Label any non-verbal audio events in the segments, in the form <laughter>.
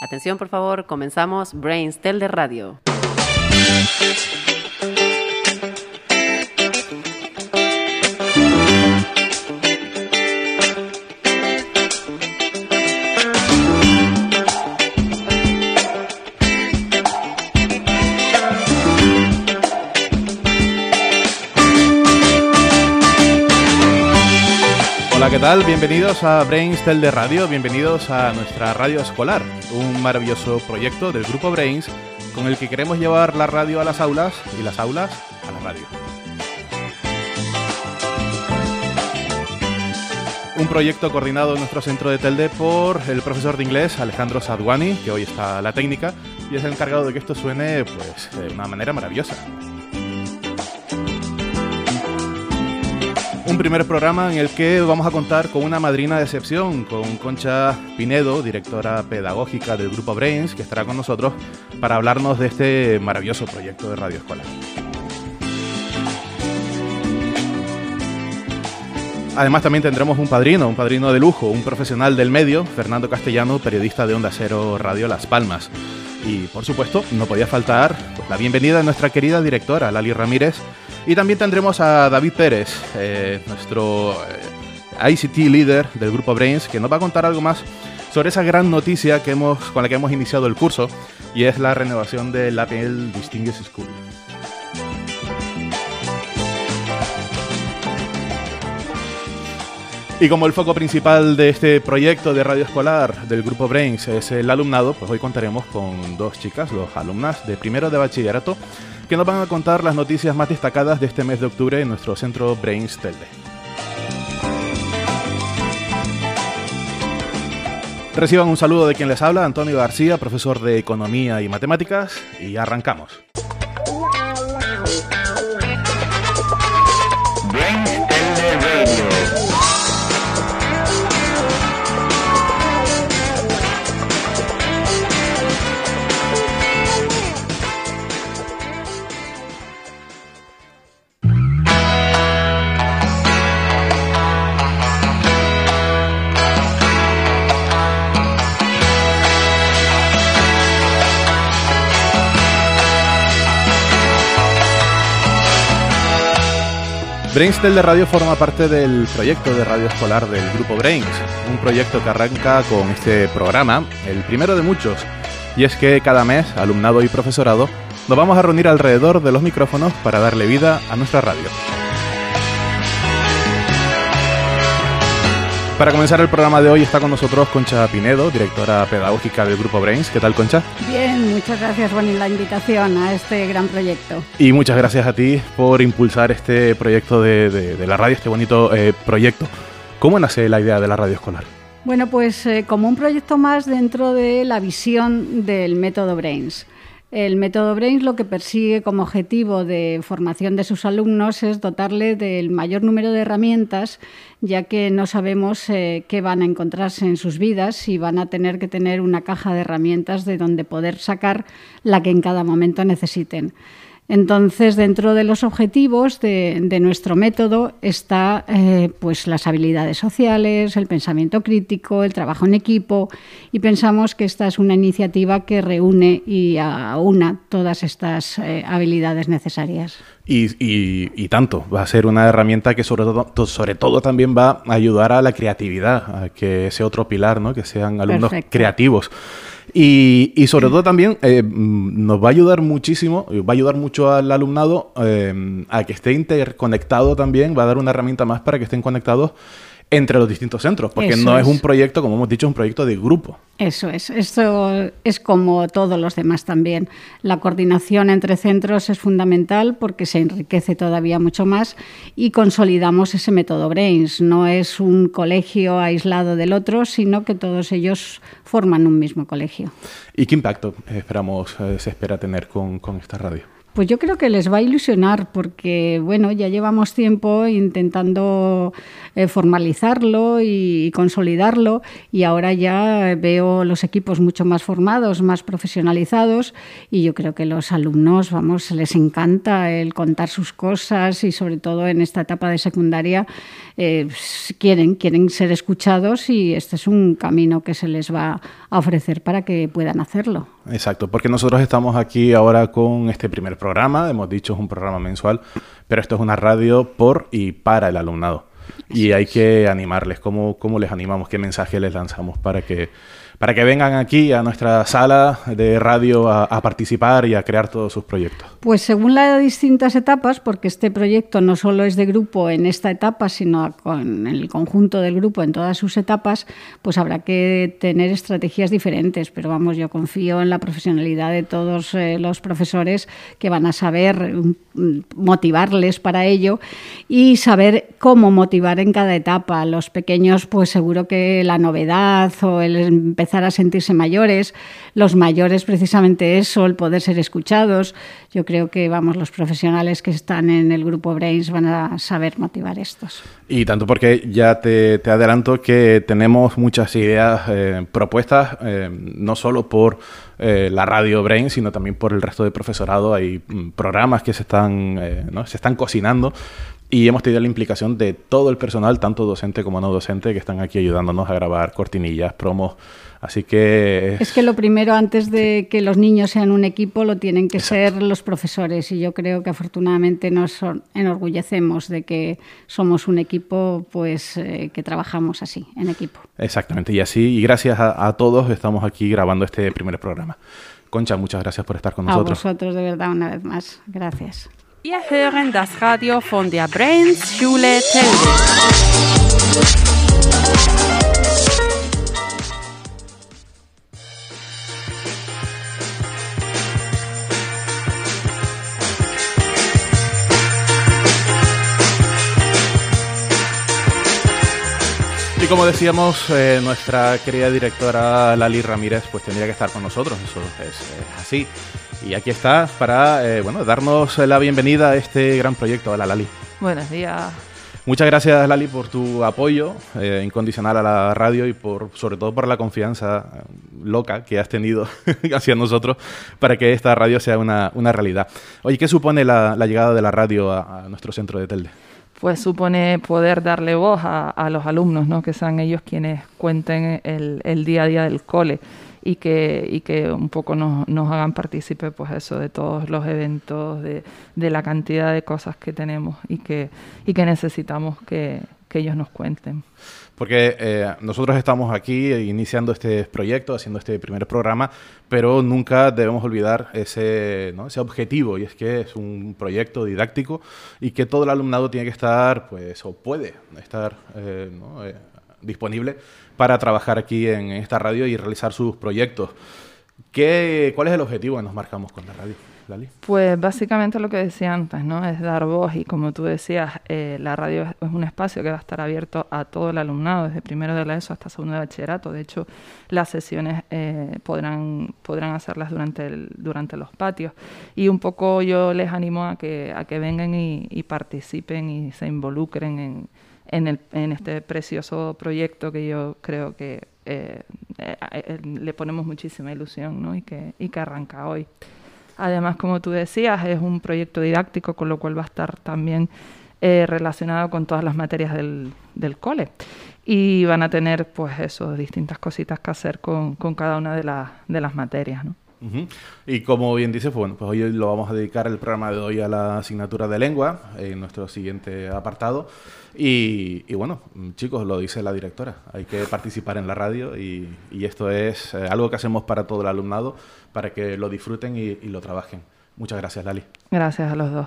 Atención, por favor, comenzamos Brains Tel de Radio. ¿Qué tal? Bienvenidos a Brains Tel de Radio, bienvenidos a nuestra radio escolar, un maravilloso proyecto del grupo Brains con el que queremos llevar la radio a las aulas y las aulas a la radio. Un proyecto coordinado en nuestro centro de Telde por el profesor de inglés Alejandro Sadwani, que hoy está a la técnica y es el encargado de que esto suene pues de una manera maravillosa. Un primer programa en el que vamos a contar con una madrina de excepción, con Concha Pinedo, directora pedagógica del Grupo Brains, que estará con nosotros para hablarnos de este maravilloso proyecto de Radio Escolar. Además también tendremos un padrino, un padrino de lujo, un profesional del medio, Fernando Castellano, periodista de Onda Cero Radio Las Palmas. Y por supuesto, no podía faltar la bienvenida de nuestra querida directora, Lali Ramírez, y también tendremos a David Pérez, eh, nuestro eh, ICT líder del grupo Brains, que nos va a contar algo más sobre esa gran noticia que hemos, con la que hemos iniciado el curso, y es la renovación del APL Distinguished School. Y como el foco principal de este proyecto de radio escolar del grupo Brains es el alumnado, pues hoy contaremos con dos chicas, dos alumnas de primero de bachillerato, que nos van a contar las noticias más destacadas de este mes de octubre en nuestro centro Brains Telde. Reciban un saludo de quien les habla, Antonio García, profesor de Economía y Matemáticas, y arrancamos. Brainstel de Radio forma parte del proyecto de radio escolar del Grupo Brains, un proyecto que arranca con este programa, el primero de muchos, y es que cada mes, alumnado y profesorado, nos vamos a reunir alrededor de los micrófonos para darle vida a nuestra radio. Para comenzar el programa de hoy está con nosotros Concha Pinedo, directora pedagógica del Grupo Brains. ¿Qué tal, Concha? Bien, muchas gracias, por la invitación a este gran proyecto. Y muchas gracias a ti por impulsar este proyecto de, la radio, este bonito eh, proyecto. ¿Cómo nace la idea de la radio escolar? Bueno, pues eh, como un proyecto más dentro de la visión del método Brains. El método Brains lo que persigue como objetivo de formación de sus alumnos es dotarle del mayor número de herramientas, ya que no sabemos eh, qué van a encontrarse en sus vidas y van a tener que tener una caja de herramientas de donde poder sacar la que en cada momento necesiten. Entonces, dentro de los objetivos de, nuestro método está eh, pues las habilidades sociales, el pensamiento crítico, el trabajo en equipo y pensamos que esta es una iniciativa que reúne y aúna todas estas eh, habilidades necesarias. Y, tanto, va a ser una herramienta que sobre todo, sobre todo también va a ayudar a la creatividad, a que ese otro pilar, ¿no? que sean alumnos creativos. Y, sobre todo también eh, nos va a ayudar muchísimo, va a ayudar mucho al alumnado eh, a que esté interconectado también, va a dar una herramienta más para que estén conectados entre los distintos centros, porque no es. un proyecto, como hemos dicho, es un proyecto de grupo. Eso es, esto es como todos los demás también. La coordinación entre centros es fundamental porque se enriquece todavía mucho más y consolidamos ese método Brains. No es un colegio aislado del otro, sino que todos ellos forman un mismo colegio. ¿Y qué impacto esperamos, eh, se espera tener con, con esta radio? Pues yo creo que les va a ilusionar porque, bueno, ya llevamos tiempo intentando eh, formalizarlo y, consolidarlo y ahora ya veo los equipos mucho más formados, más profesionalizados y yo creo que los alumnos, vamos, les encanta el contar sus cosas y sobre todo en esta etapa de secundaria eh, quieren, quieren ser escuchados y este es un camino que se les va a ofrecer para que puedan hacerlo. Exacto, porque nosotros estamos aquí ahora con este primer programa, hemos dicho es un programa mensual, pero esto es una radio por y para el alumnado. Y hay que animarles. ¿Cómo, ¿Cómo les animamos? ¿Qué mensaje les lanzamos para que para que vengan aquí a nuestra sala de radio a, participar y a crear todos sus proyectos? Pues según las distintas etapas, porque este proyecto no solo es de grupo en esta etapa, sino con el conjunto del grupo en todas sus etapas, pues habrá que tener estrategias diferentes. Pero vamos, yo confío en la profesionalidad de todos eh, los profesores que van a saber mm, motivarles para ello y saber cómo motivar en cada etapa. Los pequeños, pues seguro que la novedad o el empezar a sentirse mayores, los mayores precisamente eso, el poder ser escuchados. Yo creo que vamos, los profesionales que están en el grupo Brains van a saber motivar estos. Y tanto porque ya te, adelanto que tenemos muchas ideas eh, propuestas, eh, no solo por eh, la radio Brains, sino también por el resto de profesorado. Hay mm, programas que se están, ¿no? se están cocinando y hemos tenido la implicación de todo el personal, tanto docente como no docente, que están aquí ayudándonos a grabar cortinillas, promos, Así que... Es que lo primero, antes de que los niños sean un equipo, lo tienen que ser los profesores. Y yo creo que afortunadamente nos enorgullecemos de que somos un equipo pues, eh, que trabajamos así, en equipo. Exactamente, y así, y gracias a, todos, estamos aquí grabando este primer programa. Concha, muchas gracias por estar con nosotros. A vosotros, de verdad, una vez más. Gracias. Wir hören das Radio von der Brains Schule Y como decíamos, eh, nuestra querida directora Lali Ramírez pues tendría que estar con nosotros, eso es, así. Y aquí está para eh, bueno, darnos la bienvenida a este gran proyecto. Hola Lali. Buenos días. Muchas gracias Lali por tu apoyo eh, incondicional a la radio y por sobre todo por la confianza loca que has tenido <laughs> hacia nosotros para que esta radio sea una, realidad. Oye, ¿qué supone la, llegada de la radio a nuestro centro de Telde? pues supone poder darle voz a, los alumnos, ¿no? que sean ellos quienes cuenten el, día a día del cole y que, y que un poco nos, nos hagan partícipe pues eso, de todos los eventos, de, de, la cantidad de cosas que tenemos y que, y que necesitamos que, que ellos nos cuenten. Porque eh, nosotros estamos aquí iniciando este proyecto, haciendo este primer programa, pero nunca debemos olvidar ese, ese objetivo, y es que es un proyecto didáctico y que todo el alumnado tiene que estar, pues, o puede estar eh, eh, disponible para trabajar aquí en esta radio y realizar sus proyectos. ¿Qué, ¿Cuál es el objetivo que nos marcamos con la radio? Pues básicamente lo que decía antes, ¿no? Es dar voz y como tú decías, eh, la radio es, un espacio que va a estar abierto a todo el alumnado, desde primero de la ESO hasta segundo de bachillerato. De hecho, las sesiones eh, podrán, podrán hacerlas durante, el, durante los patios. Y un poco yo les animo a que, a que vengan y, participen y se involucren en, en, este precioso proyecto que yo creo que eh, le ponemos muchísima ilusión y, que, y que arranca hoy. Además, como tú decías, es un proyecto didáctico, con lo cual va a estar también eh, relacionado con todas las materias del, del, cole. Y van a tener, pues distintas cositas que hacer con, con cada una de, de las materias. Y como bien dices, pues, bueno, pues hoy lo vamos a dedicar el programa de hoy a la asignatura de lengua, en nuestro siguiente apartado. Y, y, bueno, chicos, lo dice la directora, hay que participar en la radio y, y esto es eh, algo que hacemos para todo el alumnado para que lo disfruten y, lo trabajen. Muchas gracias, Lali. Gracias a los dos.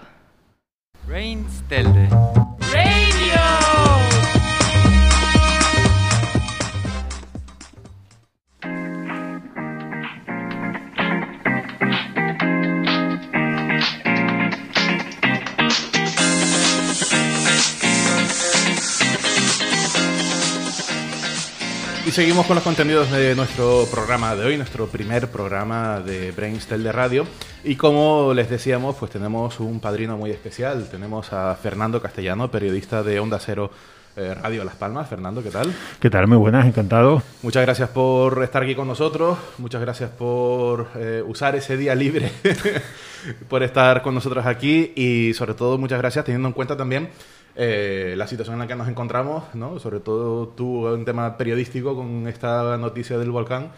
Y seguimos con los contenidos de nuestro programa de hoy, nuestro primer programa de Brainstel de radio. Y como les decíamos, pues tenemos un padrino muy especial. Tenemos a Fernando Castellano, periodista de Onda Cero eh, Radio Las Palmas. Fernando, ¿qué tal? ¿Qué tal? Muy buenas, encantado. Muchas gracias por estar aquí con nosotros. Muchas gracias por eh, usar ese día libre, <laughs> por estar con nosotros aquí y sobre todo muchas gracias teniendo en cuenta también eh, la situación en la que nos encontramos, ¿no? sobre todo tú, un tema periodístico con esta noticia del volcán.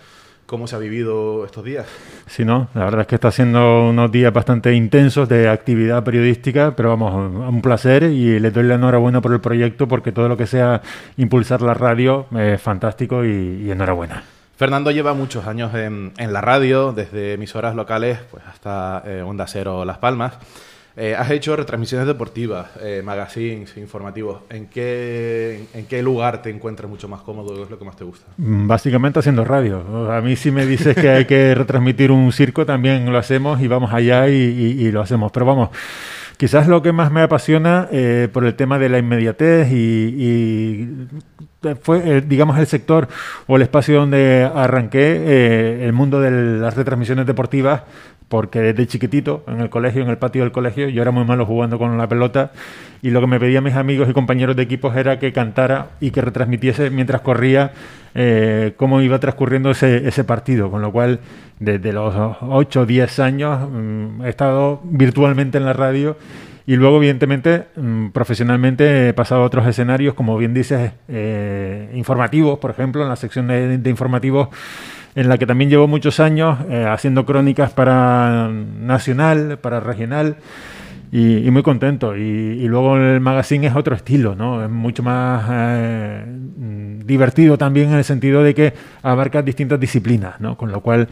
¿Cómo se ha vivido estos días? Sí, no, la verdad es que está siendo unos días bastante intensos de actividad periodística, pero vamos, un placer y le doy la enhorabuena por el proyecto porque todo lo que sea impulsar la radio es fantástico y, enhorabuena. Fernando lleva muchos años en, la radio, desde emisoras locales pues hasta eh, Onda Cero Las Palmas. Eh, has hecho retransmisiones deportivas, eh, magazines, informativos. ¿En qué, ¿En qué lugar te encuentras mucho más cómodo? ¿Qué es lo que más te gusta? Mm, básicamente haciendo radio. A mí si me dices que hay que retransmitir un circo, también lo hacemos y vamos allá y, lo hacemos. Pero vamos, quizás lo que más me apasiona eh, por el tema de la inmediatez y, fue, digamos, el sector o el espacio donde arranqué, el mundo de las retransmisiones deportivas porque desde chiquitito, en el colegio, en el patio del colegio, yo era muy malo jugando con la pelota y lo que me pedían mis amigos y compañeros de equipos era que cantara y que retransmitiese mientras corría eh, cómo iba transcurriendo ese, partido, con lo cual desde los 8 o 10 años mm, he estado virtualmente en la radio y luego, evidentemente, mm, profesionalmente he pasado a otros escenarios, como bien dices, eh, informativos, por ejemplo, en la sección de informativos en la que también llevo muchos años eh, haciendo crónicas para nacional, para regional. Y, muy contento. Y, luego el magazine es otro estilo, ¿no? Es mucho más eh, divertido también en el sentido de que abarca distintas disciplinas, ¿no? Con lo cual,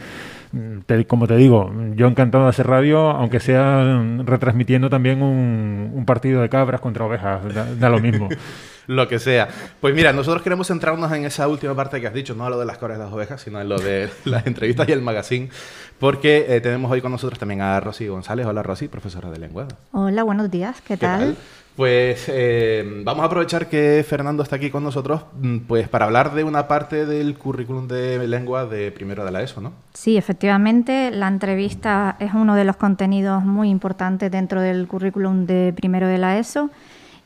mm, como te digo, yo encantado de hacer radio, aunque sea mm, retransmitiendo también un, partido de cabras contra ovejas, da lo mismo. <laughs> lo que sea. Pues mira, nosotros queremos centrarnos en esa última parte que has dicho, no a lo de las cabras y las ovejas, sino en lo de <laughs> las entrevistas y el magazine, porque eh, tenemos hoy con nosotros también a Rosy González. Hola Rosy, profesora de lengua. Hola, buenos días, ¿qué, tal? Pues eh, vamos a aprovechar que Fernando está aquí con nosotros mm, pues para hablar de una parte del currículum de lengua de primero de la ESO, ¿no? Sí, efectivamente, la entrevista es uno de los contenidos muy importantes dentro del currículum de primero de la ESO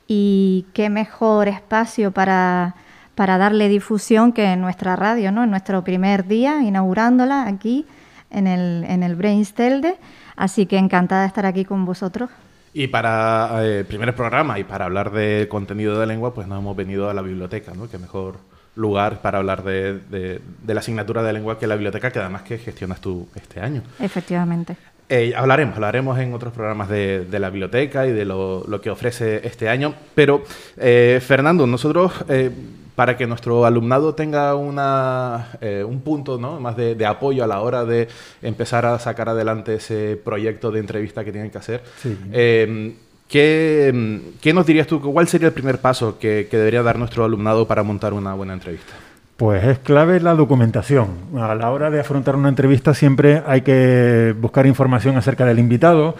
y qué mejor espacio para, darle difusión que en nuestra radio, ¿no? en nuestro primer día, inaugurándola aquí en el, en el Brainstelde. Así que encantada de estar aquí con vosotros. Y para el eh, primer programa y para hablar de contenido de lengua, pues nos hemos venido a la biblioteca, ¿no? Qué mejor lugar para hablar de, de, de la asignatura de lengua que la biblioteca, que además que gestionas tú este año. Efectivamente. Eh, hablaremos, hablaremos en otros programas de, la biblioteca y de lo, que ofrece este año. Pero, eh, Fernando, nosotros, eh, para que nuestro alumnado tenga una, un punto ¿no? más de, apoyo a la hora de empezar a sacar adelante ese proyecto de entrevista que tienen que hacer, ¿qué, nos dirías tú? ¿Cuál sería el primer paso que debería dar nuestro alumnado para montar una buena entrevista? Pues es clave la documentación. A la hora de afrontar una entrevista siempre hay que buscar información acerca del invitado,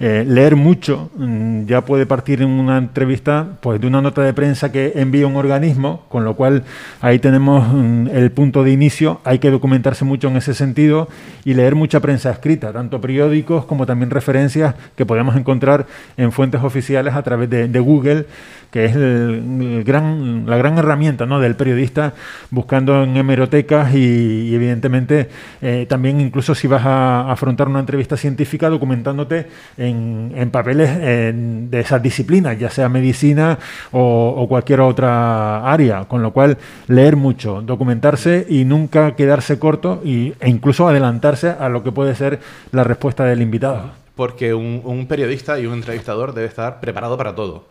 eh, leer mucho. Mm, ya puede partir en una entrevista pues, de una nota de prensa que envía un organismo, con lo cual ahí tenemos mm, el punto de inicio. Hay que documentarse mucho en ese sentido y leer mucha prensa escrita, tanto periódicos como también referencias que podemos encontrar en fuentes oficiales a través de, de Google que es el, gran, la gran herramienta del periodista buscando en hemerotecas y, evidentemente eh, también incluso si vas a afrontar una entrevista científica documentándote en, papeles de esas disciplinas, ya sea medicina o, cualquier otra área, con lo cual leer mucho, documentarse y nunca quedarse corto y, e incluso adelantarse a lo que puede ser la respuesta del invitado. Porque un periodista y un entrevistador debe estar preparado para todo.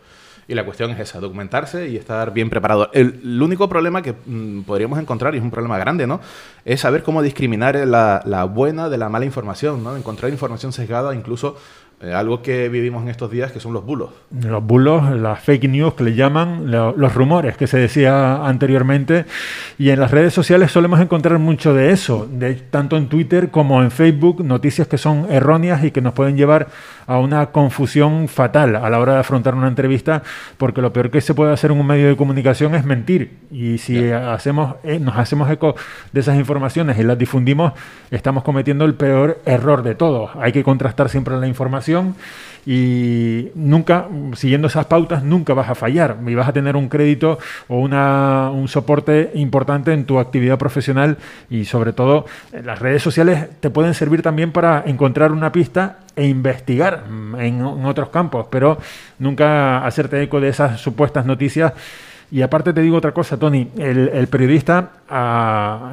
Y la cuestión es esa, documentarse y estar bien preparado. El, único problema que mm, podríamos encontrar, y es un problema grande, ¿no? Es saber cómo discriminar la, buena de la mala información, ¿no? Encontrar información sesgada incluso Eh, algo que vivimos en estos días que son los bulos. Los bulos, las fake news que le llaman, los rumores que se decía anteriormente. Y en las redes sociales solemos encontrar mucho de eso, tanto en Twitter como en Facebook, noticias que son erróneas y que nos pueden llevar a una confusión fatal a la hora de afrontar una entrevista, porque lo peor que se puede hacer en un medio de comunicación es mentir. Y si hacemos, eh, nos hacemos eco de esas informaciones y las difundimos, estamos cometiendo el peor error de todos. Hay que contrastar siempre la información y nunca, siguiendo esas pautas, nunca vas a fallar. Y vas a tener un crédito o una, un soporte importante en tu actividad profesional y sobre todo las redes sociales te pueden servir también para encontrar una pista e investigar en, otros campos, pero nunca hacerte eco de esas supuestas noticias. Y aparte te digo otra cosa, Tony, el, periodista,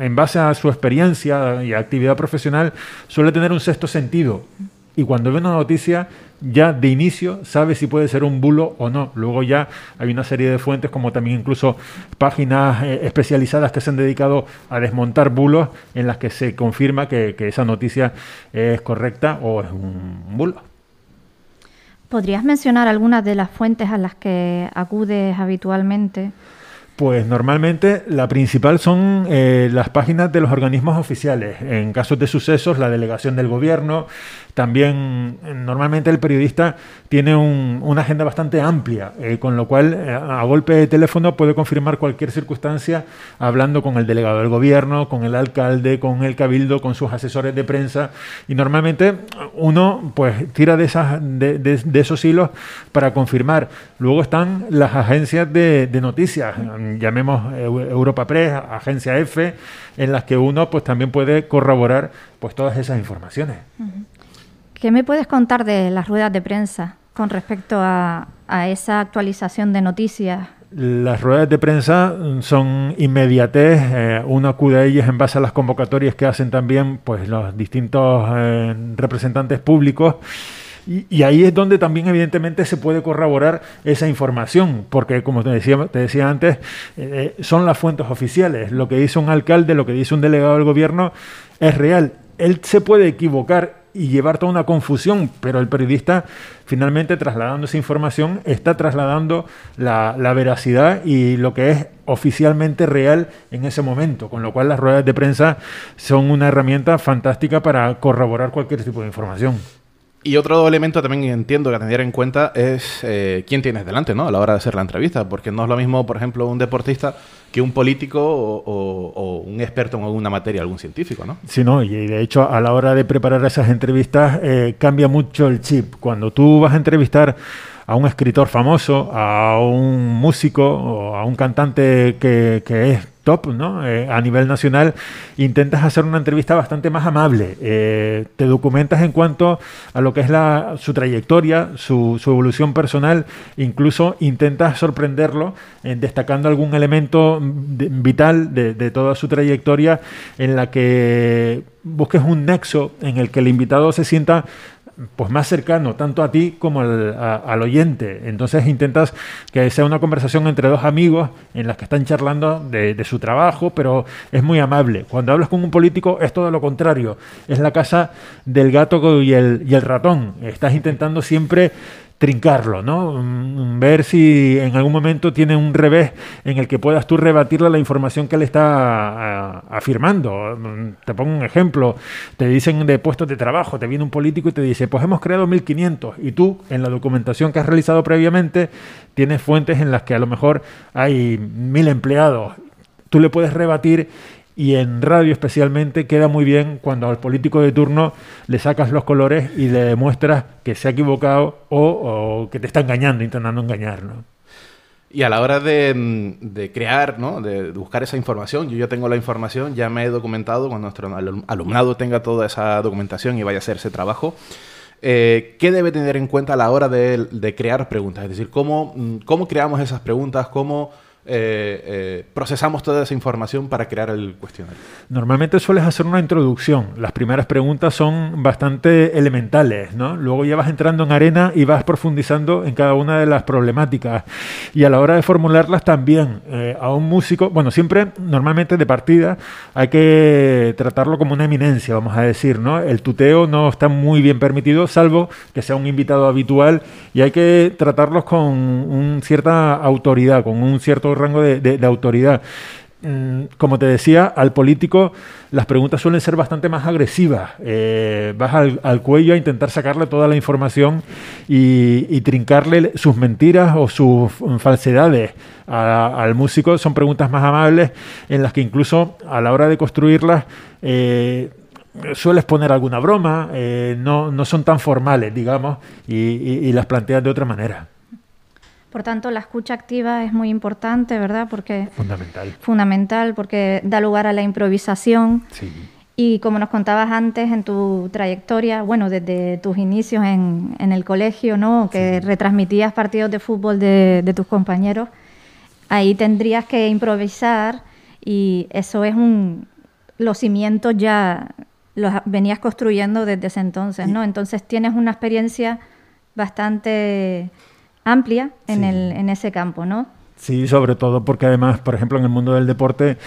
en base a su experiencia y actividad profesional, suele tener un sexto sentido y cuando ve una noticia ya de inicio sabe si puede ser un bulo o no. Luego ya hay una serie de fuentes como también incluso páginas eh, especializadas que se han dedicado a desmontar bulos en las que se confirma que, que esa noticia es correcta o es un bulo. ¿Podrías mencionar algunas de las fuentes a las que acudes habitualmente? Pues normalmente la principal son eh, las páginas de los organismos oficiales. En casos de sucesos, la delegación del gobierno. También normalmente el periodista tiene una agenda bastante amplia, eh, con lo cual eh, a golpe de teléfono puede confirmar cualquier circunstancia hablando con el delegado del gobierno, con el alcalde, con el cabildo, con sus asesores de prensa. Y normalmente uno pues tira de, esos hilos para confirmar. Luego están las agencias de, noticias llamemos Europa Press, Agencia F, en las que uno pues también puede corroborar pues todas esas informaciones. ¿Qué me puedes contar de las ruedas de prensa con respecto a, esa actualización de noticias las ruedas de prensa son inmediatez, eh, uno acude a ellas en base a las convocatorias que hacen también pues los distintos eh, representantes públicos y, ahí es donde también evidentemente se puede corroborar esa información, porque como te decía, te decía antes, eh, son las fuentes oficiales. Lo que dice un alcalde, lo que dice un delegado del gobierno es real. Él se puede equivocar y llevar toda una confusión, pero el periodista finalmente trasladando esa información está trasladando la, la, veracidad y lo que es oficialmente real en ese momento, con lo cual las ruedas de prensa son una herramienta fantástica para corroborar cualquier tipo de información. Y otro elemento también entiendo que tener en cuenta es eh, quién tienes delante, ¿no? A la hora de hacer la entrevista, porque no es lo mismo, por ejemplo, un deportista que un político o, un experto en alguna materia, algún científico, ¿no? Sí, no, y de hecho a la hora de preparar esas entrevistas eh, cambia mucho el chip. Cuando tú vas a entrevistar a un escritor famoso, a un músico o a un cantante que, que es top ¿no? Eh, a nivel nacional, intentas hacer una entrevista bastante más amable. Eh, te documentas en cuanto a lo que es la, su trayectoria, su, evolución personal, incluso intentas sorprenderlo eh, destacando algún elemento vital de toda su trayectoria en la que busques un nexo en el que el invitado se sienta pues más cercano tanto a ti como al, oyente. Entonces intentas que sea una conversación entre dos amigos en las que están charlando de, de, su trabajo, pero es muy amable. Cuando hablas con un político es todo lo contrario. Es la casa del gato y el, y el ratón. Estás intentando siempre trincarlo, ¿no? Mm, ver si en algún momento tiene un revés en el que puedas tú rebatirle la información que le está afirmando. Mm, te pongo un ejemplo, te dicen de puestos de trabajo, te viene un político y te dice, pues hemos creado 1500 y tú en la documentación que has realizado previamente tienes fuentes en las que a lo mejor hay mil empleados. Tú le puedes rebatir y en radio especialmente queda muy bien cuando al político de turno le sacas los colores y le demuestras que se ha equivocado o, que te está engañando, intentando engañar. ¿no? Y a la hora de, crear, ¿no? de buscar esa información, yo ya tengo la información, ya me he documentado, cuando nuestro alumnado tenga toda esa documentación y vaya a hacer ese trabajo, eh, ¿qué debe tener en cuenta a la hora de, crear preguntas? Es decir, ¿cómo, cómo creamos esas preguntas? ¿Cómo eh, eh, procesamos toda esa información para crear el cuestionario? Normalmente sueles hacer una introducción. Las primeras preguntas son bastante elementales, ¿no? Luego ya vas entrando en arena y vas profundizando en cada una de las problemáticas. Y a la hora de formularlas también, eh, a un músico, bueno, siempre normalmente de partida hay que tratarlo como una eminencia, vamos a decir, ¿no? El tuteo no está muy bien permitido, salvo que sea un invitado habitual y hay que tratarlos con un, cierta autoridad, con un cierto rango de, autoridad mm, como te decía, al político las preguntas suelen ser bastante más agresivas. Eh, vas al, cuello a intentar sacarle toda la información y, trincarle sus mentiras o sus falsedades al músico. Son preguntas más amables en las que incluso a la hora de construirlas eh, sueles poner alguna broma, eh, no, no, son tan formales, digamos, y, y las planteas de otra manera. Por tanto, la escucha activa es muy importante, ¿verdad? Porque fundamental. Fundamental porque da lugar a la improvisación. Sí. Y como nos contabas antes en tu trayectoria, bueno, desde tus inicios en, el colegio, ¿no? Que retransmitías partidos de fútbol de, tus compañeros, ahí tendrías que improvisar y eso es un... Los cimientos ya los venías construyendo desde ese entonces, ¿no? Entonces tienes una experiencia bastante amplia en, el, en ese campo, ¿no? Sí, sobre todo porque además, por ejemplo, en el mundo del deporte,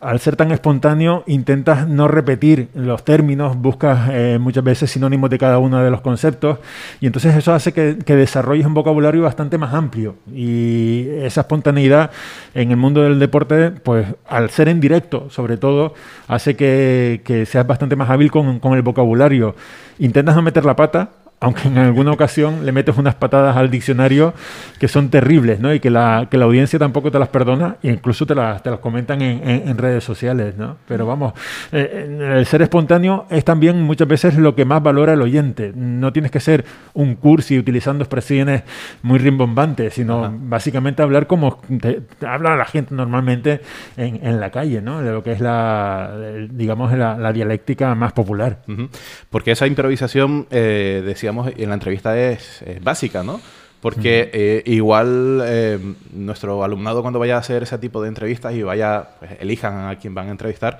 al ser tan espontáneo, intentas no repetir los términos, buscas eh, muchas veces sinónimos de cada uno de los conceptos y entonces eso hace que, que, desarrolles un vocabulario bastante más amplio y esa espontaneidad en el mundo del deporte, pues al ser en directo, sobre todo, hace que, que seas bastante más hábil con, con el vocabulario. Intentas no meter la pata, aunque en alguna ocasión le metes unas patadas al diccionario que son terribles, ¿no? Y que la, que la audiencia tampoco te las perdona e incluso te las, te las comentan en, en, redes sociales, ¿no? Pero vamos, eh, el ser espontáneo es también muchas veces lo que más valora el oyente. No tienes que ser un cursi utilizando expresiones muy rimbombantes, sino básicamente hablar como te, habla la gente normalmente en, en, la calle, ¿no? De lo que es la, digamos, la, la dialéctica más popular. Porque esa improvisación, eh, decía en la entrevista es, básica, ¿no? Porque eh, igual eh, nuestro alumnado cuando vaya a hacer ese tipo de entrevistas y vaya, pues, elijan a quien van a entrevistar,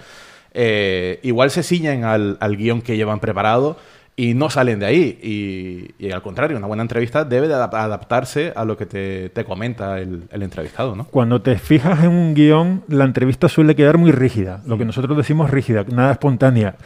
eh, igual se ciñen al, al, guion que llevan preparado y no salen de ahí. Y, al contrario, una buena entrevista debe de adaptarse a lo que te, te comenta el, el, entrevistado, ¿no? Cuando te fijas en un guion, la entrevista suele quedar muy rígida, lo que nosotros decimos rígida, nada espontánea.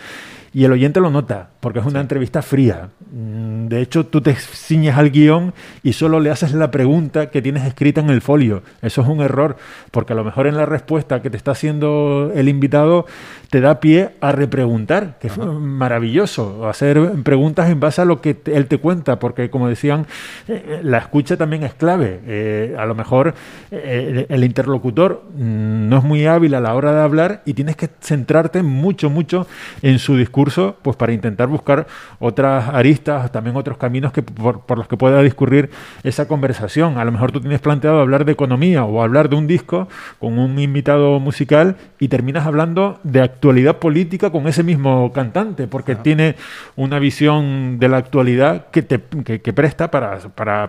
Y el oyente lo nota, porque es una entrevista fría. Mm, de hecho, tú te ciñes al guion y solo le haces la pregunta que tienes escrita en el folio. Eso es un error, porque a lo mejor en la respuesta que te está haciendo el invitado te da pie a repreguntar, que es maravilloso, hacer preguntas en base a lo que él te cuenta, porque como decían, eh, eh, la escucha también es clave. Eh, a lo mejor el interlocutor mm, no es muy hábil a la hora de hablar y tienes que centrarte mucho, mucho en su discurso pues para intentar buscar otras aristas, también otros caminos que, por, los que pueda discurrir esa conversación. A lo mejor tú tienes planteado hablar de economía o hablar de un disco con un invitado musical y terminas hablando de actualidad política con ese mismo cantante, porque tiene una visión de la actualidad que te que, presta para, para,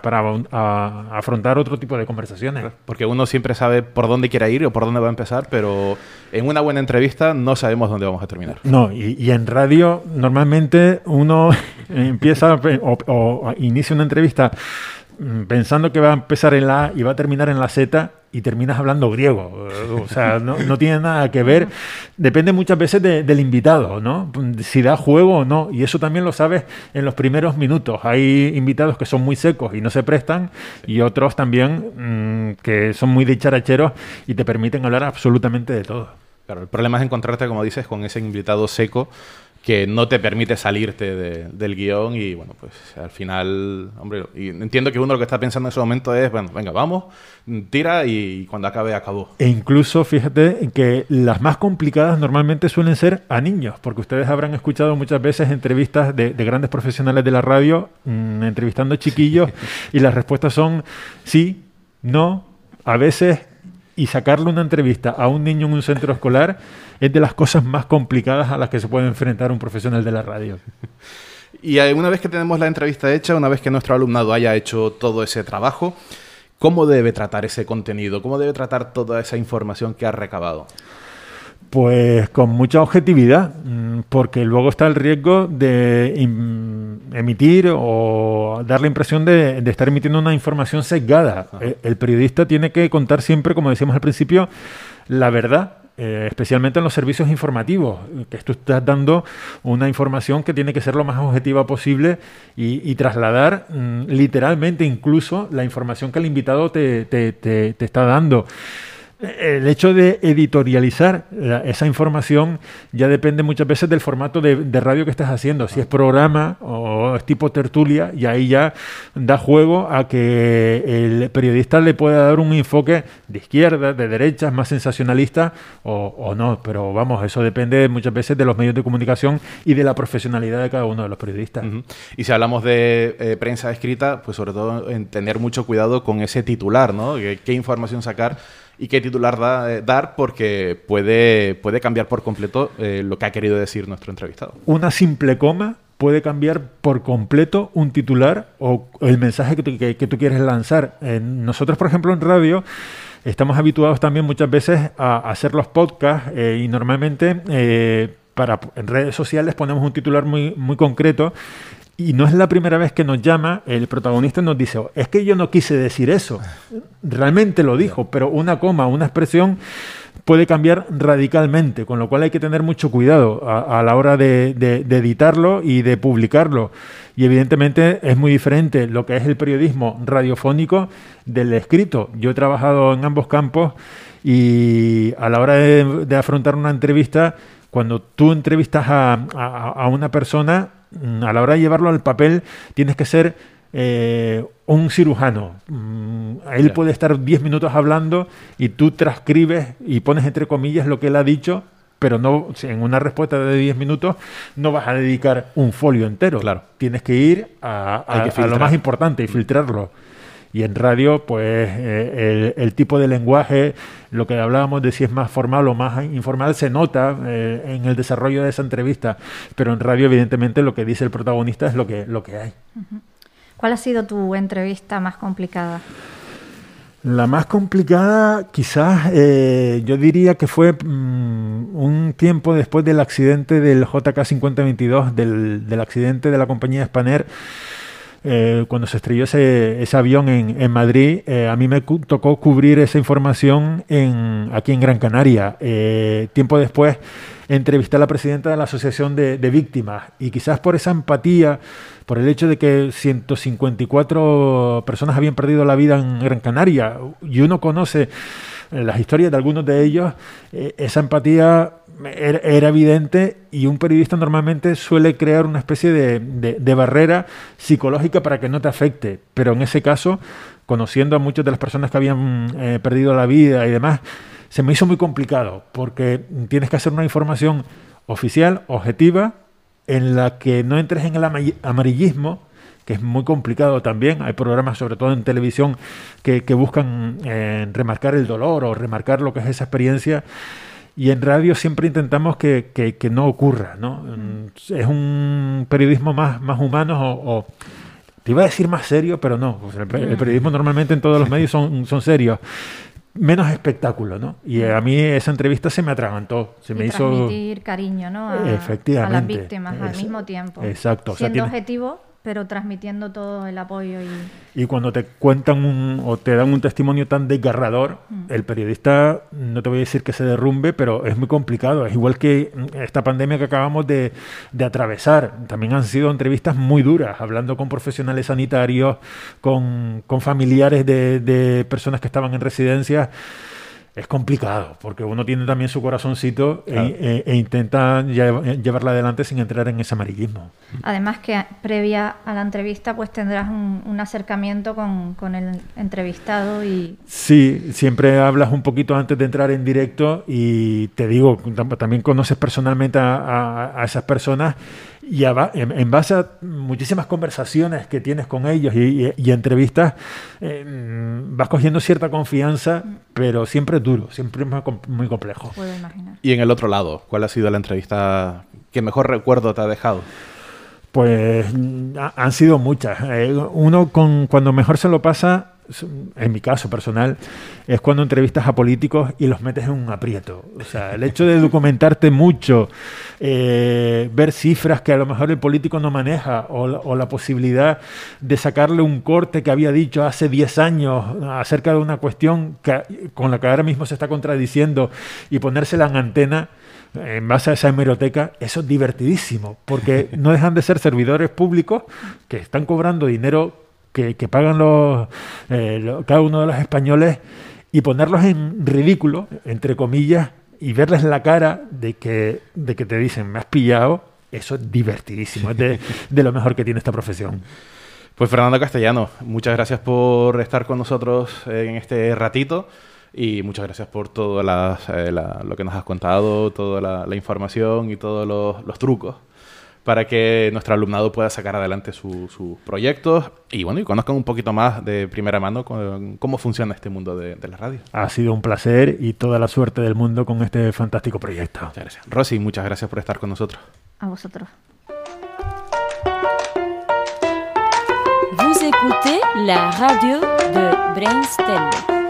afrontar otro tipo de conversaciones. Porque uno siempre sabe por dónde quiere ir o por dónde va a empezar, pero en una buena entrevista no sabemos dónde vamos a terminar. No, y, y en radio normalmente uno <laughs> empieza o, inicia una entrevista pensando que va a empezar en la A y va a terminar en la Z y terminas hablando griego. O sea, no, tiene nada que ver. Depende muchas veces del invitado, ¿no? Si da juego o no. Y eso también lo sabes en los primeros minutos. Hay invitados que son muy secos y no se prestan y otros también mm, que son muy dicharacheros y te permiten hablar absolutamente de todo. Claro, el problema es encontrarte, como dices, con ese invitado seco que no te permite salirte del guion y bueno, pues al final, hombre, y entiendo que uno lo que está pensando en ese momento es, bueno, venga, vamos, tira y cuando acabe, acabó. E incluso, fíjate que las más complicadas normalmente suelen ser a niños, porque ustedes habrán escuchado muchas veces entrevistas de, grandes profesionales de la radio mm, entrevistando chiquillos <laughs> y las respuestas son sí, no, a veces y sacarle una entrevista a un niño en un centro escolar es de las cosas más complicadas a las que se puede enfrentar un profesional de la radio. <laughs> Y una vez que tenemos la entrevista hecha, una vez que nuestro alumnado haya hecho todo ese trabajo, ¿cómo debe tratar ese contenido? ¿Cómo debe tratar toda esa información que ha recabado? Pues con mucha objetividad, mm, porque luego está el riesgo de emitir o dar la impresión de, estar emitiendo una información sesgada. El, el periodista tiene que contar siempre, como decíamos al principio, la verdad eh, especialmente en los servicios informativos, que tú estás dando una información que tiene que ser lo más objetiva posible y, trasladar mm, literalmente incluso la información que el invitado te, te, te está dando el hecho de editorializar esa información ya depende muchas veces del formato de, radio que estás haciendo. Si es programa o es tipo tertulia, y ahí ya da juego a que el periodista le pueda dar un enfoque de izquierda, de derecha, más sensacionalista o, no. Pero vamos, eso depende muchas veces de los medios de comunicación y de la profesionalidad de cada uno de los periodistas. Y si hablamos de eh, prensa escrita, pues sobre todo en tener mucho cuidado con ese titular, ¿no? ¿Qué información sacar? Y qué titular eh, dar porque puede, puede cambiar por completo eh, lo que ha querido decir nuestro entrevistado. Una simple coma puede cambiar por completo un titular o el mensaje que tú, quieres lanzar. nosotros, por ejemplo, en radio estamos habituados también muchas veces a, hacer los podcasts eh, y normalmente para, en redes sociales ponemos un titular muy, muy concreto y no es la primera vez que nos llama, el protagonista nos dice, es que yo no quise decir eso. Realmente lo dijo, pero una coma, una expresión puede cambiar radicalmente, con lo cual hay que tener mucho cuidado a, la hora de, editarlo y de publicarlo. Y evidentemente es muy diferente lo que es el periodismo radiofónico del escrito. Yo he trabajado en ambos campos y a la hora de, afrontar una entrevista, cuando tú entrevistas a una persona, Mm, a la hora de llevarlo al papel tienes que ser eh, un cirujano. Mm, él puede estar 10 minutos hablando y tú transcribes y pones entre comillas lo que él ha dicho, pero no en una respuesta de 10 minutos no vas a dedicar un folio entero. Claro. Tienes que ir a lo más importante y filtrarlo. Y en radio, pues eh, el, tipo de lenguaje, lo que hablábamos de si es más formal o más informal, se nota eh, en el desarrollo de esa entrevista. Pero en radio, evidentemente, lo que dice el protagonista es lo que, lo que hay. ¿Cuál ha sido tu entrevista más complicada? La más complicada, quizás, eh, yo diría que fue mm, un tiempo después del accidente del JK 5022, del, del accidente de la compañía Spanair eh, cuando se estrelló ese, ese avión en, Madrid, eh, a mí me tocó cubrir esa información en, aquí en Gran Canaria. Eh, tiempo después entrevisté a la presidenta de la Asociación de, de, Víctimas y quizás por esa empatía, por el hecho de que 154 personas habían perdido la vida en Gran Canaria y uno conoce las historias de algunos de ellos, esa empatía era, evidente y un periodista normalmente suele crear una especie de, barrera psicológica para que no te afecte, pero en ese caso, conociendo a muchas de las personas que habían eh, perdido la vida y demás, se me hizo muy complicado porque tienes que hacer una información oficial, objetiva, en la que no entres en el amarillismo, que es muy complicado también. Hay programas, sobre todo en televisión, que, buscan eh, remarcar el dolor o remarcar lo que es esa experiencia y en radio siempre intentamos que, que, no ocurra, ¿no? Mm, es un periodismo más, más humano o, te iba a decir más serio, pero no. el, periodismo normalmente en todos los medios son, son serios. Menos espectáculo, ¿no? Y a mí esa entrevista se me atragantó. Se me hizo. Cariño, ¿no? A, a las víctimas al mismo tiempo. Exacto. Siendo objetivo pero transmitiendo todo el apoyo. Y, y cuando te cuentan un, o te dan un testimonio tan desgarrador, mm. el periodista, no te voy a decir que se derrumbe, pero es muy complicado. Es igual que esta pandemia que acabamos de, de atravesar. También han sido entrevistas muy duras, hablando con profesionales sanitarios, con, con familiares de, de personas que estaban en residencias es complicado, porque uno tiene también su corazoncito e, e, e intenta llevarla adelante sin entrar en ese amarillismo. Además que previa a la entrevista pues tendrás un, acercamiento con, el entrevistado y... Sí, siempre hablas un poquito antes de entrar en directo y te digo, también conoces personalmente a esas personas y en, base a muchísimas conversaciones que tienes con ellos y, entrevistas, eh, vas cogiendo cierta confianza, pero siempre es duro, siempre es muy complejo. Puedo imaginar. Y en el otro lado, ¿cuál ha sido la entrevista que mejor recuerdo te ha dejado? Pues han sido muchas. Eh, uno con, cuando mejor se lo pasa en mi caso personal, es cuando entrevistas a políticos y los metes en un aprieto. O sea, el hecho de documentarte mucho, eh, ver cifras que a lo mejor el político no maneja, o, la posibilidad de sacarle un corte que había dicho hace 10 años acerca de una cuestión con la que ahora mismo se está contradiciendo y ponérsela en antena en base a esa hemeroteca, eso es divertidísimo, porque no dejan de ser servidores públicos que están cobrando dinero que, pagan los, eh, cada uno de los españoles y ponerlos en ridículo, entre comillas, y verles la cara de que, de que te dicen, me has pillado, eso es divertidísimo, es de, <laughs> de lo mejor que tiene esta profesión. Pues Fernando Castellano, muchas gracias por estar con nosotros en este ratito y muchas gracias por todo eh, lo que nos has contado, toda la, información y todos los trucos para que nuestro alumnado pueda sacar adelante sus proyectos y bueno, y conozcan un poquito más de primera mano cómo funciona este mundo de, la radio. Ha sido un placer y toda la suerte del mundo con este fantástico proyecto. Muchas gracias. Rosy, muchas gracias por estar con nosotros. A vosotros. Vous écoutez la radio de Brainstem.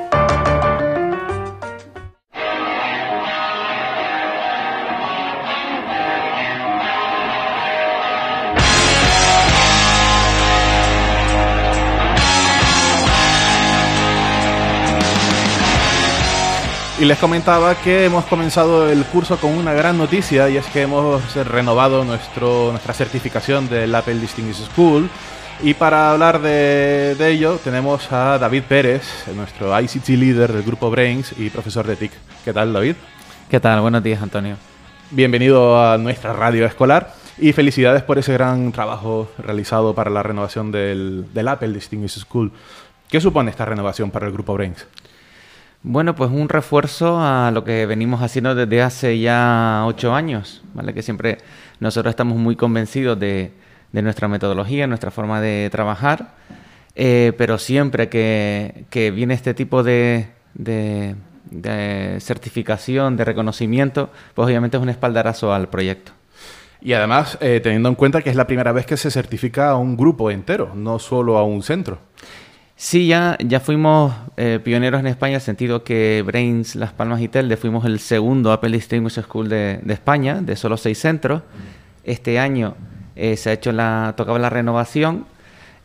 Y les comentaba que hemos comenzado el curso con una gran noticia y es que hemos renovado nuestro, nuestra certificación del Apple Distinguished School. Y para hablar de, de, ello tenemos a David Pérez, nuestro ICT líder del grupo Brains y profesor de TIC. ¿Qué tal, David? ¿Qué tal? Buenos días, Antonio. Bienvenido a nuestra radio escolar y felicidades por ese gran trabajo realizado para la renovación del, del Apple Distinguished School. ¿Qué supone esta renovación para el grupo Brains? Bueno, pues un refuerzo a lo que venimos haciendo desde hace ya ocho años, ¿vale? Que siempre nosotros estamos muy convencidos de, nuestra metodología, nuestra forma de trabajar, eh, pero siempre que, viene este tipo de, certificación, de reconocimiento, pues obviamente es un espaldarazo al proyecto. Y además, eh, teniendo en cuenta que es la primera vez que se certifica a un grupo entero, no solo a un centro. Sí, ya, ya fuimos eh, pioneros en España, en el sentido que Brains, Las Palmas y Telde fuimos el segundo Apple Distinguished School de, España, de solo seis centros. Este año eh, se ha hecho la, tocaba la renovación,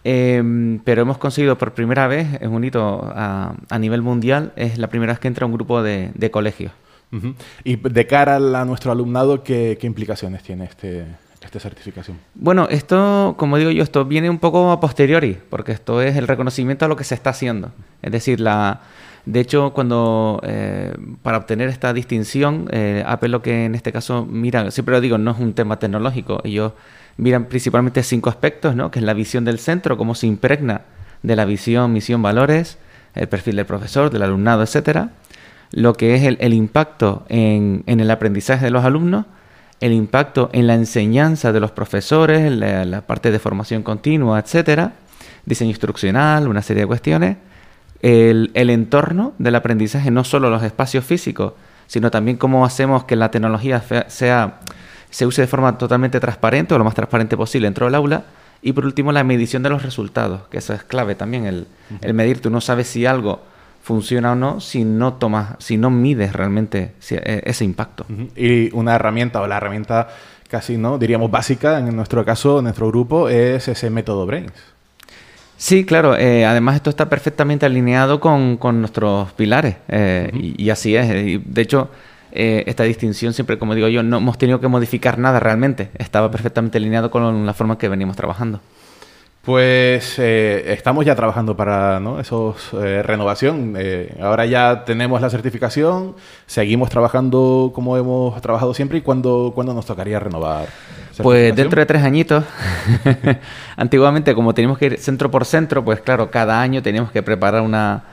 em, pero hemos conseguido por primera vez, es un hito a, nivel mundial, es la primera vez que entra un grupo de, colegios. Y de cara a nuestro alumnado, ¿qué, ¿qué implicaciones tiene este, esta certificación? Bueno, esto, como digo yo, esto viene un poco a posteriori, porque esto es el reconocimiento a lo que se está haciendo. Es decir, la, de hecho, cuando eh, para obtener esta distinción, eh, lo que en este caso mira, siempre lo digo, no es un tema tecnológico, ellos miran principalmente cinco aspectos, ¿no? que es la visión del centro, cómo se impregna de la visión, misión, valores, el perfil del profesor, del alumnado, etcétera, lo que es el, impacto en el aprendizaje de los alumnos, el impacto en la enseñanza de los profesores, la, la parte de formación continua, etcétera, diseño instruccional, una serie de cuestiones, el, entorno del aprendizaje, no solo los espacios físicos, sino también cómo hacemos que la tecnología sea, se use de forma totalmente transparente o lo más transparente posible dentro del aula. Y por último, la medición de los resultados, que eso es clave también, el, el medir. Tú no sabes si algo funciona o no si no tomas, si no mides realmente eh, ese impacto. Y una herramienta o la herramienta casi, ¿no? Diríamos básica en nuestro caso, en nuestro grupo, es ese método Brains. Sí, claro. Eh, además, esto está perfectamente alineado con, nuestros pilares. Eh, y, así es. De hecho, esta distinción siempre, como digo yo, no hemos tenido que modificar nada realmente. Estaba perfectamente alineado con la forma que venimos trabajando. Pues eh, estamos ya trabajando para ¿no? esos eh, renovación. Eh, ahora ya tenemos la certificación, seguimos trabajando como hemos trabajado siempre y cuándo, nos tocaría renovar. Pues dentro de tres añitos. <laughs> Antiguamente, como teníamos que ir centro por centro, pues claro, cada año teníamos que preparar una,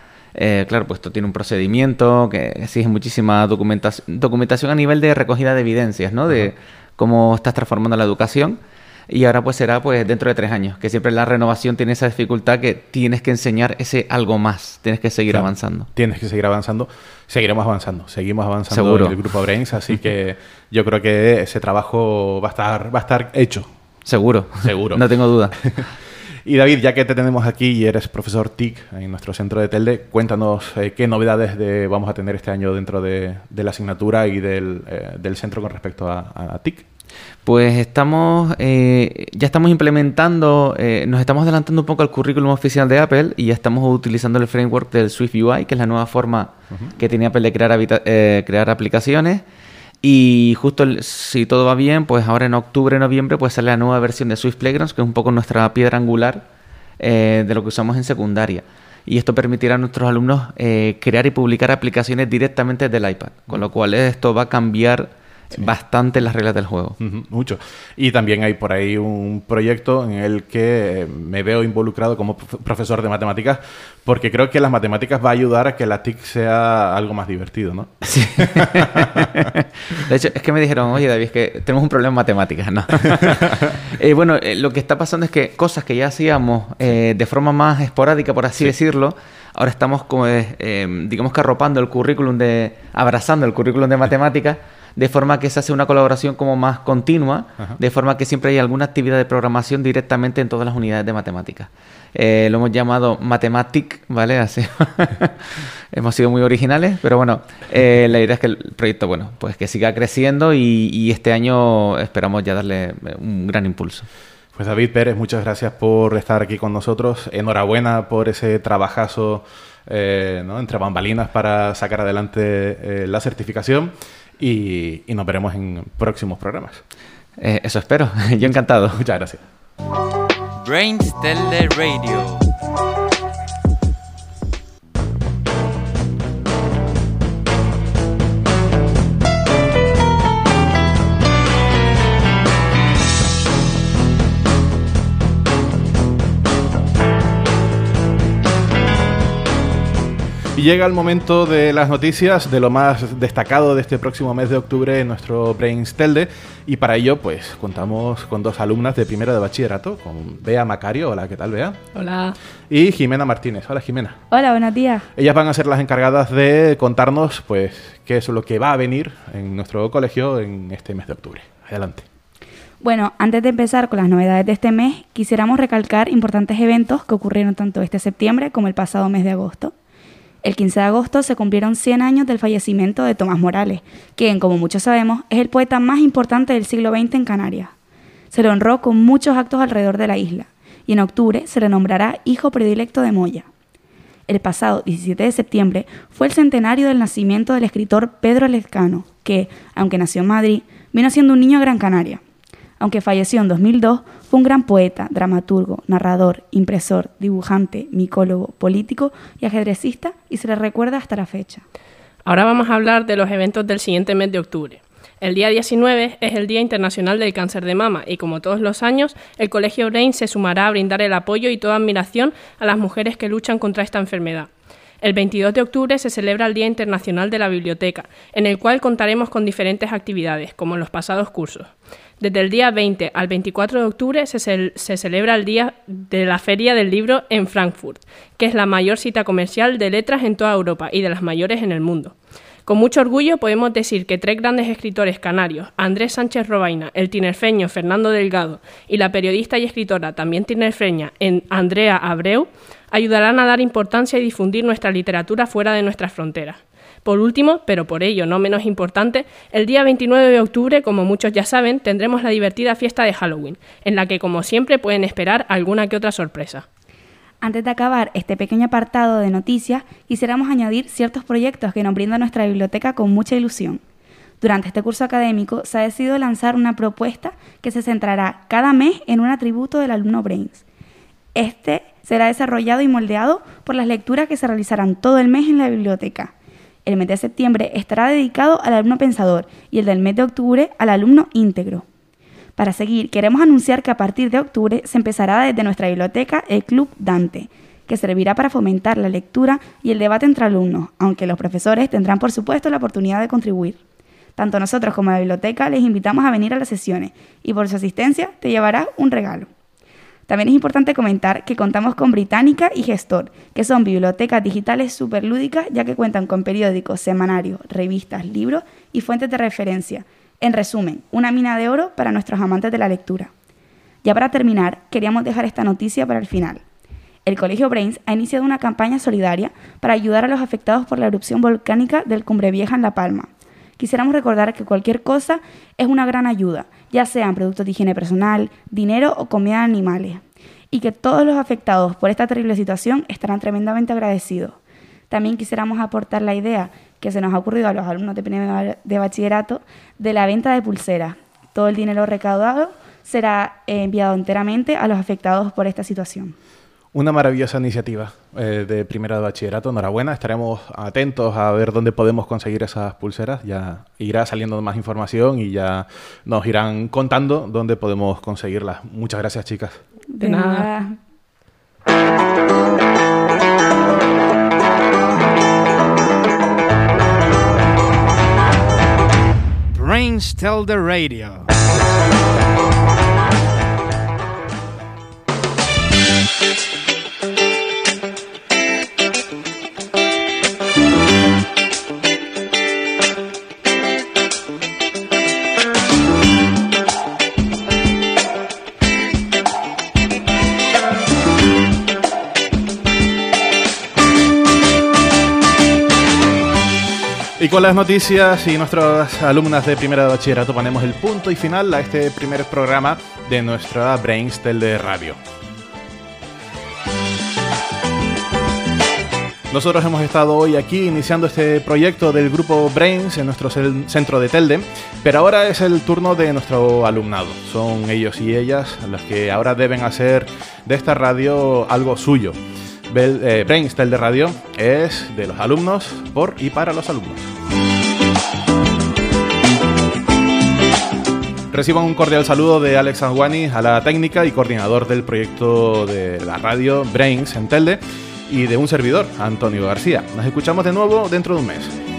claro, pues esto tiene un procedimiento que exige muchísima documentación, documentación a nivel de recogida de evidencias, ¿no? De cómo estás transformando la educación y ahora pues será pues dentro de tres años, que siempre la renovación tiene esa dificultad que tienes que enseñar ese algo más, tienes que seguir avanzando. Tienes que seguir avanzando, seguiremos avanzando, seguimos avanzando Seguro. en el grupo Brains, así <laughs> que yo creo que ese trabajo va a estar, va a estar hecho. Seguro, seguro. <laughs> no tengo duda. <laughs> Y David, ya que te tenemos aquí y eres profesor TIC en nuestro centro de Telde, cuéntanos eh, qué novedades de, vamos a tener este año dentro de, la asignatura y del, del, centro con respecto a, a TIC. Pues estamos, eh, ya estamos implementando, eh, nos estamos adelantando un poco al currículum oficial de Apple y ya estamos utilizando el framework del Swift UI, que es la nueva forma que tiene Apple de crear, eh, crear aplicaciones. Y justo si todo va bien, pues ahora en octubre, noviembre, pues sale la nueva versión de Swift Playgrounds, que es un poco nuestra piedra angular de lo que usamos en secundaria. Y esto permitirá a nuestros alumnos crear y publicar aplicaciones directamente desde el iPad, con lo cual esto va a cambiar bastante las reglas del juego. mucho. Y también hay por ahí un proyecto en el que eh, me veo involucrado como profesor de matemáticas, porque creo que las matemáticas va a ayudar a que la TIC sea algo más divertido, ¿no? <laughs> Sí. <laughs> de hecho, es que me dijeron, oye David, es que tenemos un problema en matemáticas, ¿no? <laughs> Eh, bueno, eh, lo que está pasando es que cosas que ya hacíamos de forma más esporádica, por así decirlo, ahora estamos como, digamos que arropando el currículum de, abrazando el currículum de matemáticas de forma que se hace una colaboración como más continua, de forma que siempre hay alguna actividad de programación directamente en todas las unidades de matemáticas. Eh, lo hemos llamado Mathematic, ¿vale? Así. <laughs> hemos sido muy originales, pero bueno, eh, la idea es que el proyecto, bueno, pues que siga creciendo y, este año esperamos ya darle eh, un gran impulso. Pues David Pérez, muchas gracias por estar aquí con nosotros. Enhorabuena por ese trabajazo entre bambalinas para sacar adelante la certificación y, nos veremos en próximos programas. Eh, eso espero. <laughs> Yo encantado. Muchas gracias. Radio. Llega el momento de las noticias, de lo más destacado de este próximo mes de octubre en nuestro Brainstelde. Y para ello, pues contamos con dos alumnas de primero de bachillerato, con Bea Macario. Hola, ¿qué tal, Bea? Hola. Y Jimena Martínez. Hola, Jimena. Hola, buenos días. Ellas van a ser las encargadas de contarnos, pues, qué es lo que va a venir en nuestro colegio en este mes de octubre. Adelante. Bueno, antes de empezar con las novedades de este mes, quisiéramos recalcar importantes eventos que ocurrieron tanto este septiembre como el pasado mes de agosto. El 15 de agosto se cumplieron 100 años del fallecimiento de Tomás Morales, quien, como muchos sabemos, es el poeta más importante del siglo XX en Canarias. Se lo honró con muchos actos alrededor de la isla, y en octubre se le nombrará hijo predilecto de Moya. El pasado 17 de septiembre fue el centenario del nacimiento del escritor Pedro Lezcano, que, aunque nació en Madrid, vino siendo un niño a Gran Canaria. Aunque falleció en 2002, un gran poeta, dramaturgo, narrador, impresor, dibujante, micólogo, político y ajedrecista y se le recuerda hasta la fecha. Ahora vamos a hablar de los eventos del siguiente mes de octubre. El día 19 es el Día Internacional del Cáncer de Mama y como todos los años, el Colegio Brain se sumará a brindar el apoyo y toda admiración a las mujeres que luchan contra esta enfermedad. El 22 de octubre se celebra el Día Internacional de la Biblioteca, en el cual contaremos con diferentes actividades, como en los pasados cursos. Desde el día 20 al 24 de octubre se, celebra el Día de la Feria del Libro en Frankfurt, que es la mayor cita comercial de letras en toda Europa y de las mayores en el mundo. Con mucho orgullo podemos decir que tres grandes escritores canarios, Andrés Sánchez Robaina, el tinerfeño Fernando Delgado y la periodista y escritora también tinerfeña Andrea Abreu, ayudarán a dar importancia y difundir nuestra literatura fuera de nuestras fronteras. Por último, pero por ello no menos importante, el día 29 de octubre, como muchos ya saben, tendremos la divertida fiesta de Halloween, en la que como siempre pueden esperar alguna que otra sorpresa. Antes de acabar este pequeño apartado de noticias, quisiéramos añadir ciertos proyectos que nos brinda nuestra biblioteca con mucha ilusión. Durante este curso académico se ha decidido lanzar una propuesta que se centrará cada mes en un atributo del alumno Brains. Este será desarrollado y moldeado por las lecturas que se realizarán todo el mes en la biblioteca. El mes de septiembre estará dedicado al alumno pensador y el del mes de octubre al alumno íntegro. Para seguir, queremos anunciar que a partir de octubre se empezará desde nuestra biblioteca el Club Dante, que servirá para fomentar la lectura y el debate entre alumnos, aunque los profesores tendrán por supuesto la oportunidad de contribuir. Tanto nosotros como la biblioteca les invitamos a venir a las sesiones y por su asistencia te llevarás un regalo. También es importante comentar que contamos con Británica y Gestor, que son bibliotecas digitales superlúdicas ya que cuentan con periódicos, semanarios, revistas, libros y fuentes de referencia, en resumen, una mina de oro para nuestros amantes de la lectura. Ya para terminar, queríamos dejar esta noticia para el final. El Colegio Brains ha iniciado una campaña solidaria para ayudar a los afectados por la erupción volcánica del Cumbre Vieja en La Palma. Quisiéramos recordar que cualquier cosa es una gran ayuda, ya sean productos de higiene personal, dinero o comida de animales, y que todos los afectados por esta terrible situación estarán tremendamente agradecidos. También quisiéramos aportar la idea que se nos ha ocurrido a los alumnos de primer de bachillerato de la venta de pulseras. Todo el dinero recaudado será enviado enteramente a los afectados por esta situación. Una maravillosa iniciativa eh, de primero de bachillerato. Enhorabuena. Estaremos atentos a ver dónde podemos conseguir esas pulseras. Ya irá saliendo más información y ya nos irán contando dónde podemos conseguirlas. Muchas gracias, chicas. De nada. Brains Tell the Radio. Con las noticias y nuestras alumnas de primera de bachillerato ponemos el punto y final a este primer programa de nuestra Brainstel de radio. Nosotros hemos estado hoy aquí iniciando este proyecto del grupo Brains en nuestro centro de Telde, pero ahora es el turno de nuestro alumnado. Son ellos y ellas los que ahora deben hacer de esta radio algo suyo. Eh, Brains Telde Radio es de los alumnos, por y para los alumnos. Reciban un cordial saludo de Alex Anguani a la técnica y coordinador del proyecto de la radio Brains en Telde y de un servidor, Antonio García. Nos escuchamos de nuevo dentro de un mes.